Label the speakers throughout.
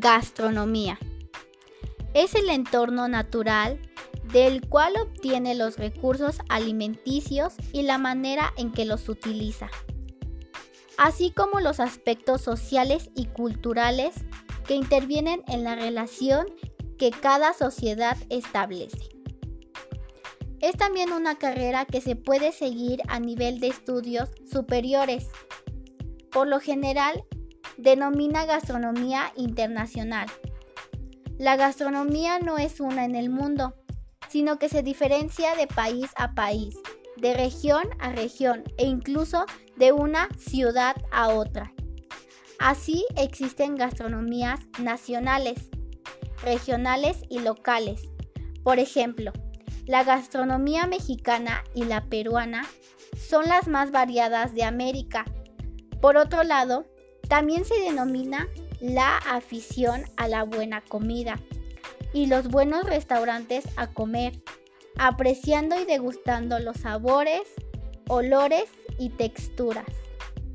Speaker 1: Gastronomía. Es el entorno natural del cual obtiene los recursos alimenticios y la manera en que los utiliza, así como los aspectos sociales y culturales que intervienen en la relación que cada sociedad establece. Es también una carrera que se puede seguir a nivel de estudios superiores. Por lo general, denomina gastronomía internacional. La gastronomía no es una en el mundo, sino que se diferencia de país a país, de región a región e incluso de una ciudad a otra. Así existen gastronomías nacionales, regionales y locales. Por ejemplo, la gastronomía mexicana y la peruana son las más variadas de América. Por otro lado, también se denomina la afición a la buena comida y los buenos restaurantes a comer, apreciando y degustando los sabores, olores y texturas,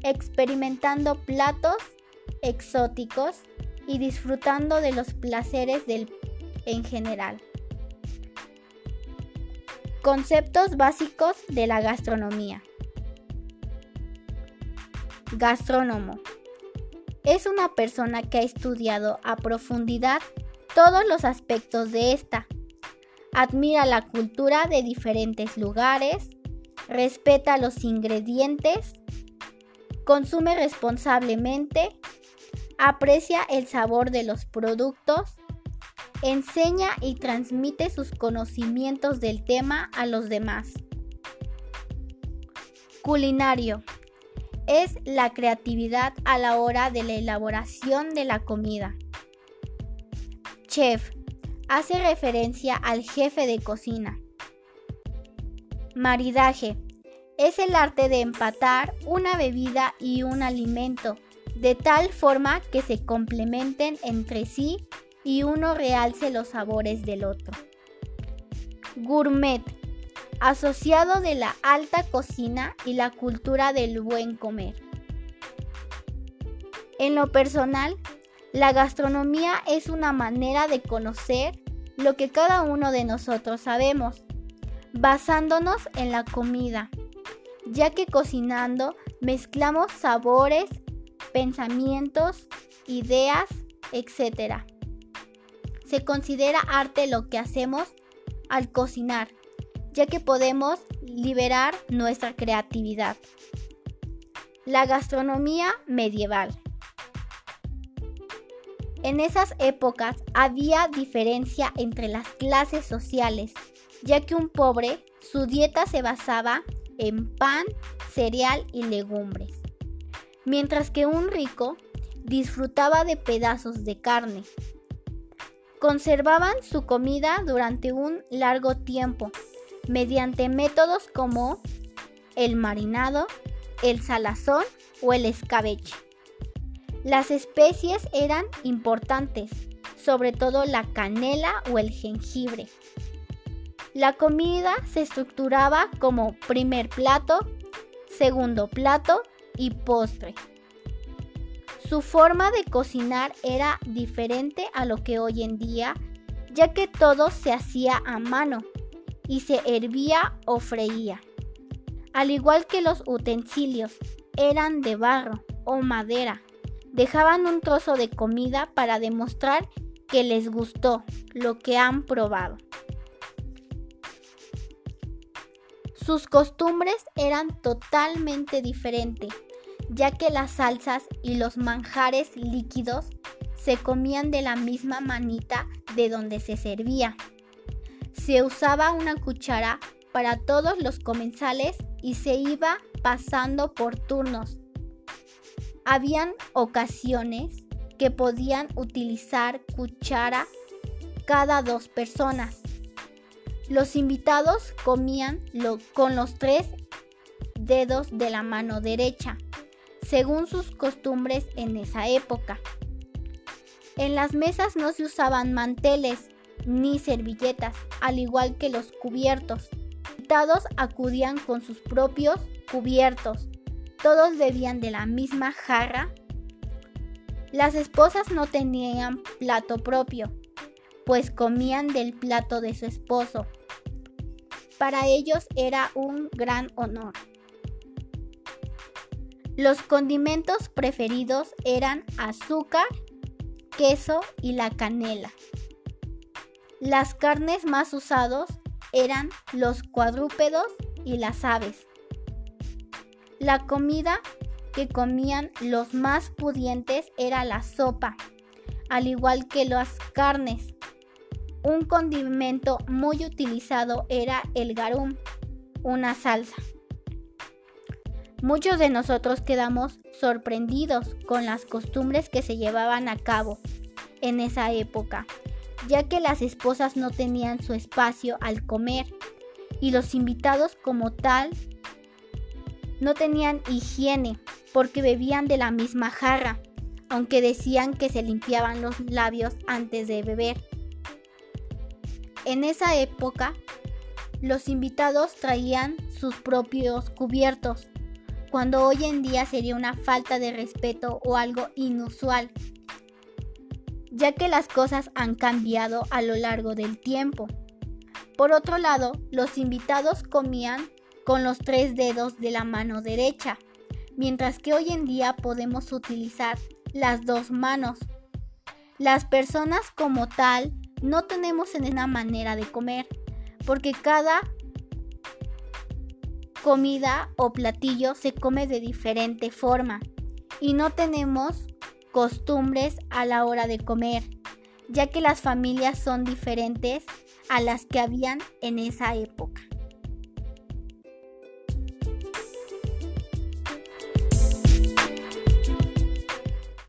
Speaker 1: experimentando platos exóticos y disfrutando de los placeres del en general. Conceptos básicos de la gastronomía. Gastrónomo es una persona que ha estudiado a profundidad todos los aspectos de esta. Admira la cultura de diferentes lugares, respeta los ingredientes, consume responsablemente, aprecia el sabor de los productos, enseña y transmite sus conocimientos del tema a los demás. Culinario es la creatividad a la hora de la elaboración de la comida. Chef hace referencia al jefe de cocina. Maridaje es el arte de empatar una bebida y un alimento de tal forma que se complementen entre sí y uno realce los sabores del otro. Gourmet asociado de la alta cocina y la cultura del buen comer. En lo personal, la gastronomía es una manera de conocer lo que cada uno de nosotros sabemos, basándonos en la comida, ya que cocinando mezclamos sabores, pensamientos, ideas, etc. Se considera arte lo que hacemos al cocinar ya que podemos liberar nuestra creatividad. La gastronomía medieval. En esas épocas había diferencia entre las clases sociales, ya que un pobre, su dieta se basaba en pan, cereal y legumbres, mientras que un rico disfrutaba de pedazos de carne. Conservaban su comida durante un largo tiempo mediante métodos como el marinado, el salazón o el escabeche. Las especies eran importantes, sobre todo la canela o el jengibre. La comida se estructuraba como primer plato, segundo plato y postre. Su forma de cocinar era diferente a lo que hoy en día, ya que todo se hacía a mano y se hervía o freía. Al igual que los utensilios, eran de barro o madera. Dejaban un trozo de comida para demostrar que les gustó lo que han probado. Sus costumbres eran totalmente diferentes, ya que las salsas y los manjares líquidos se comían de la misma manita de donde se servía. Se usaba una cuchara para todos los comensales y se iba pasando por turnos. Habían ocasiones que podían utilizar cuchara cada dos personas. Los invitados comían con los tres dedos de la mano derecha, según sus costumbres en esa época. En las mesas no se usaban manteles, ni servilletas, al igual que los cubiertos. Invitados acudían con sus propios cubiertos. Todos bebían de la misma jarra. Las esposas no tenían plato propio, pues comían del plato de su esposo. Para ellos era un gran honor. Los condimentos preferidos eran azúcar, queso y la canela. Las carnes más usados eran los cuadrúpedos y las aves. La comida que comían los más pudientes era la sopa, al igual que las carnes. Un condimento muy utilizado era el garum, una salsa. Muchos de nosotros quedamos sorprendidos con las costumbres que se llevaban a cabo en esa época, ya que las esposas no tenían su espacio al comer y los invitados como tal no tenían higiene porque bebían de la misma jarra, aunque decían que se limpiaban los labios antes de beber. En esa época, los invitados traían sus propios cubiertos cuando hoy en día sería una falta de respeto o algo inusual, ya que las cosas han cambiado a lo largo del tiempo. Por otro lado, los invitados comían con los tres dedos de la mano derecha, mientras que hoy en día podemos utilizar las dos manos. Las personas como tal no tenemos una manera de comer, porque cada comida o platillo se come de diferente forma y no tenemos costumbres a la hora de comer, ya que las familias son diferentes a las que habían en esa época.